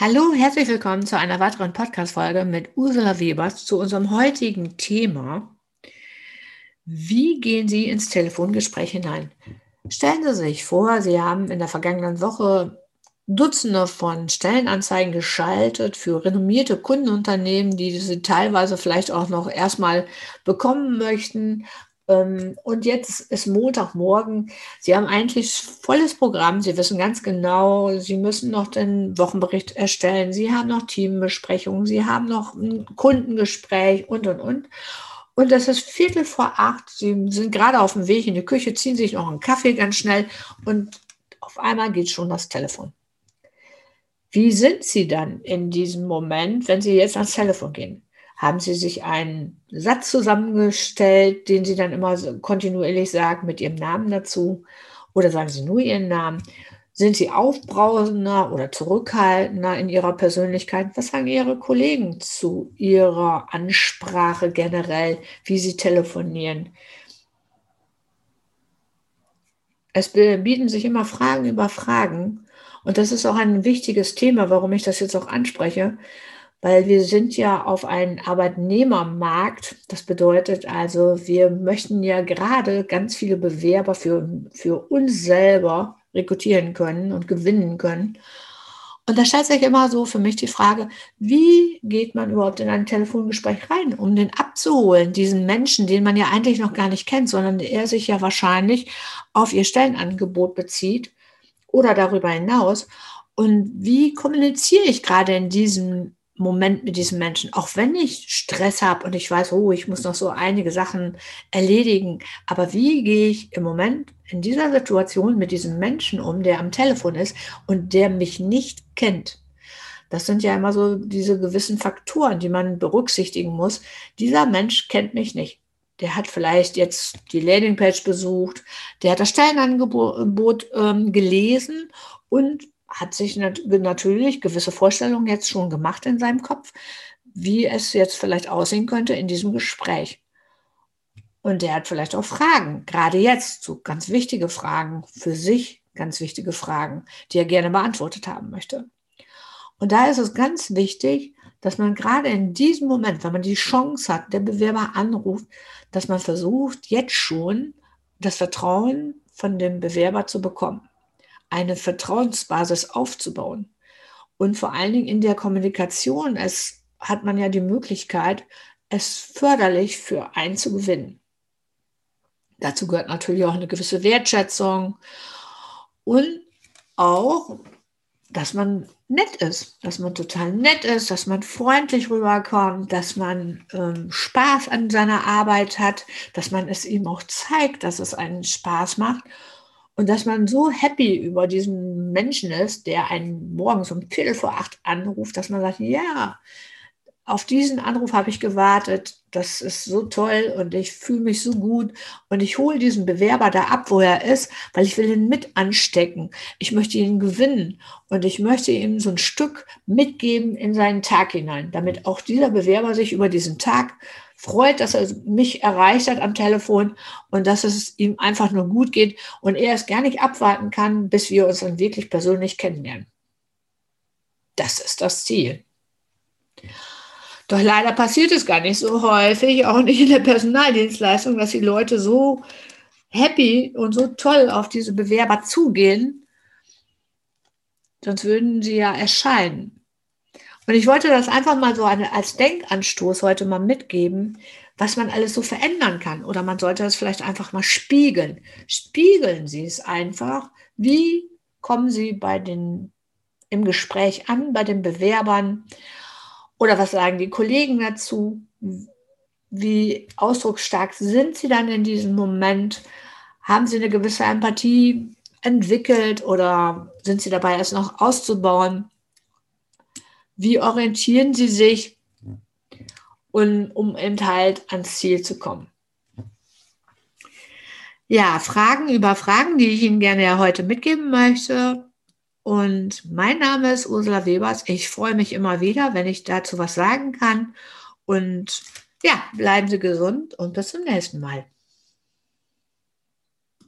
Hallo, herzlich willkommen zu einer weiteren Podcast-Folge mit Ursula Webers zu unserem heutigen Thema. Wie gehen Sie ins Telefongespräch hinein? Stellen Sie sich vor, Sie haben in der vergangenen Woche Dutzende von Stellenanzeigen geschaltet für renommierte Kundenunternehmen, die Sie teilweise vielleicht auch noch erstmal bekommen möchten, und jetzt ist Montagmorgen. Sie haben eigentlich volles Programm. Sie wissen ganz genau, Sie müssen noch den Wochenbericht erstellen. Sie haben noch Teambesprechungen. Sie haben noch ein Kundengespräch und, und, und. Und das ist Viertel vor acht. Sie sind gerade auf dem Weg in die Küche, ziehen sich noch einen Kaffee ganz schnell und auf einmal geht schon das Telefon. Wie sind Sie dann in diesem Moment, wenn Sie jetzt ans Telefon gehen? Haben Sie sich einen Satz zusammengestellt, den Sie dann immer kontinuierlich sagen mit Ihrem Namen dazu? Oder sagen Sie nur Ihren Namen? Sind Sie aufbrausender oder zurückhaltender in Ihrer Persönlichkeit? Was sagen Ihre Kollegen zu Ihrer Ansprache generell, wie Sie telefonieren? Es bieten sich immer Fragen über Fragen. Und das ist auch ein wichtiges Thema, warum ich das jetzt auch anspreche, weil wir sind ja auf einem Arbeitnehmermarkt. Das bedeutet also, wir möchten ja gerade ganz viele Bewerber für, für uns selber rekrutieren können und gewinnen können. Und da stellt sich immer so für mich die Frage, wie geht man überhaupt in ein Telefongespräch rein, um den abzuholen, diesen Menschen, den man ja eigentlich noch gar nicht kennt, sondern er sich ja wahrscheinlich auf ihr Stellenangebot bezieht oder darüber hinaus. Und wie kommuniziere ich gerade in diesem Moment mit diesem Menschen, auch wenn ich Stress habe und ich weiß, oh, ich muss noch so einige Sachen erledigen, aber wie gehe ich im Moment in dieser Situation mit diesem Menschen um, der am Telefon ist und der mich nicht kennt? Das sind ja immer so diese gewissen Faktoren, die man berücksichtigen muss. Dieser Mensch kennt mich nicht. Der hat vielleicht jetzt die Landingpage besucht, der hat das Stellenangebot ähm, gelesen und hat sich nat natürlich gewisse Vorstellungen jetzt schon gemacht in seinem Kopf, wie es jetzt vielleicht aussehen könnte in diesem Gespräch. Und der hat vielleicht auch Fragen, gerade jetzt, so ganz wichtige Fragen für sich, ganz wichtige Fragen, die er gerne beantwortet haben möchte. Und da ist es ganz wichtig, dass man gerade in diesem Moment, wenn man die Chance hat, der Bewerber anruft, dass man versucht, jetzt schon das Vertrauen von dem Bewerber zu bekommen eine Vertrauensbasis aufzubauen. Und vor allen Dingen in der Kommunikation, es hat man ja die Möglichkeit, es förderlich für einen zu gewinnen. Dazu gehört natürlich auch eine gewisse Wertschätzung und auch, dass man nett ist, dass man total nett ist, dass man freundlich rüberkommt, dass man ähm, Spaß an seiner Arbeit hat, dass man es ihm auch zeigt, dass es einen Spaß macht und dass man so happy über diesen Menschen ist, der einen morgens um Viertel vor acht anruft, dass man sagt, ja, auf diesen Anruf habe ich gewartet, das ist so toll und ich fühle mich so gut und ich hole diesen Bewerber da ab, wo er ist, weil ich will ihn mit anstecken. Ich möchte ihn gewinnen und ich möchte ihm so ein Stück mitgeben in seinen Tag hinein, damit auch dieser Bewerber sich über diesen Tag freut, dass er mich erreicht hat am Telefon und dass es ihm einfach nur gut geht und er es gar nicht abwarten kann, bis wir uns dann wirklich persönlich kennenlernen. Das ist das Ziel. Doch leider passiert es gar nicht so häufig, auch nicht in der Personaldienstleistung, dass die Leute so happy und so toll auf diese Bewerber zugehen. Sonst würden sie ja erscheinen. Und ich wollte das einfach mal so als Denkanstoß heute mal mitgeben, was man alles so verändern kann. Oder man sollte das vielleicht einfach mal spiegeln. Spiegeln Sie es einfach. Wie kommen Sie bei den, im Gespräch an, bei den Bewerbern? Oder was sagen die Kollegen dazu? Wie ausdrucksstark sind Sie dann in diesem Moment? Haben Sie eine gewisse Empathie entwickelt oder sind Sie dabei, es noch auszubauen? Wie orientieren Sie sich, und, um eben halt ans Ziel zu kommen? Ja, Fragen über Fragen, die ich Ihnen gerne heute mitgeben möchte. Und mein Name ist Ursula Webers. Ich freue mich immer wieder, wenn ich dazu was sagen kann. Und ja, bleiben Sie gesund und bis zum nächsten Mal.